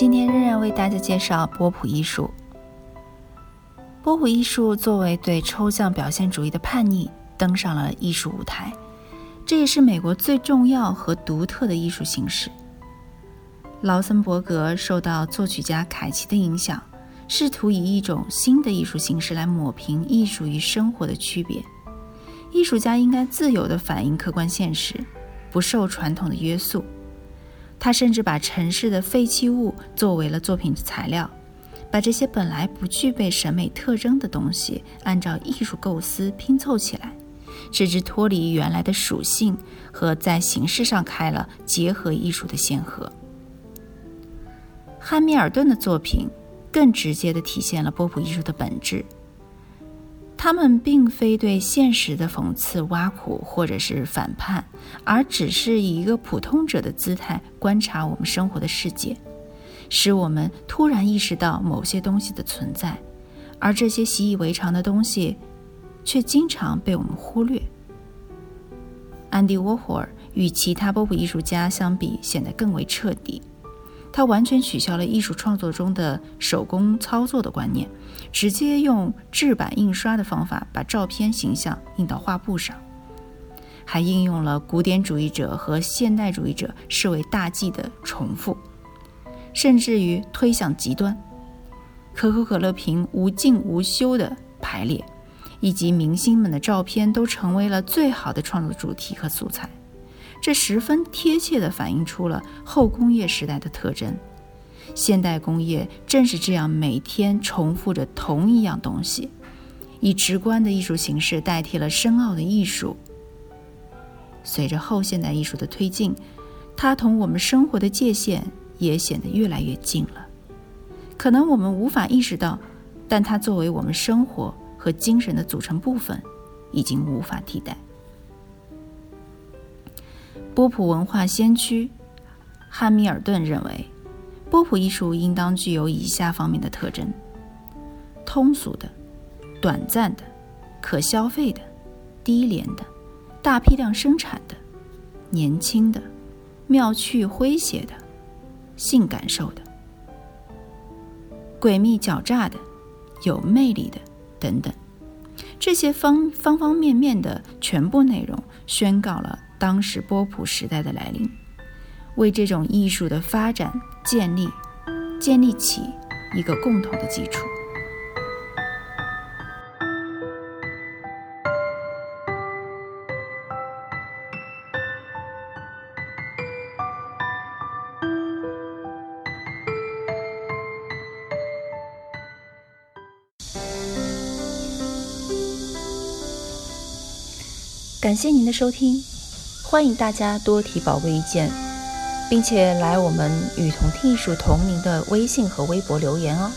今天仍然为大家介绍波普艺术。波普艺术作为对抽象表现主义的叛逆，登上了艺术舞台。这也是美国最重要和独特的艺术形式。劳森伯格受到作曲家凯奇的影响，试图以一种新的艺术形式来抹平艺术与生活的区别。艺术家应该自由地反映客观现实，不受传统的约束。他甚至把城市的废弃物作为了作品的材料，把这些本来不具备审美特征的东西，按照艺术构思拼凑起来，使之脱离原来的属性和在形式上开了结合艺术的先河。汉密尔顿的作品更直接地体现了波普艺术的本质。他们并非对现实的讽刺、挖苦或者是反叛，而只是以一个普通者的姿态观察我们生活的世界，使我们突然意识到某些东西的存在，而这些习以为常的东西，却经常被我们忽略。安迪·沃霍尔与其他波普艺术家相比，显得更为彻底。他完全取消了艺术创作中的手工操作的观念，直接用制版印刷的方法把照片形象印到画布上，还应用了古典主义者和现代主义者视为大忌的重复，甚至于推向极端，可口可乐瓶无尽无休的排列，以及明星们的照片都成为了最好的创作主题和素材。这十分贴切地反映出了后工业时代的特征。现代工业正是这样每天重复着同一样东西，以直观的艺术形式代替了深奥的艺术。随着后现代艺术的推进，它同我们生活的界限也显得越来越近了。可能我们无法意识到，但它作为我们生活和精神的组成部分，已经无法替代。波普文化先驱汉密尔顿认为，波普艺术应当具有以下方面的特征：通俗的、短暂的、可消费的、低廉的、大批量生产的、年轻的、妙趣诙谐的、性感受的、诡秘狡诈的、有魅力的等等。这些方方方面面的全部内容，宣告了。当时波普时代的来临，为这种艺术的发展建立建立起一个共同的基础。感谢您的收听。欢迎大家多提宝贵意见，并且来我们与同听艺术同名的微信和微博留言哦。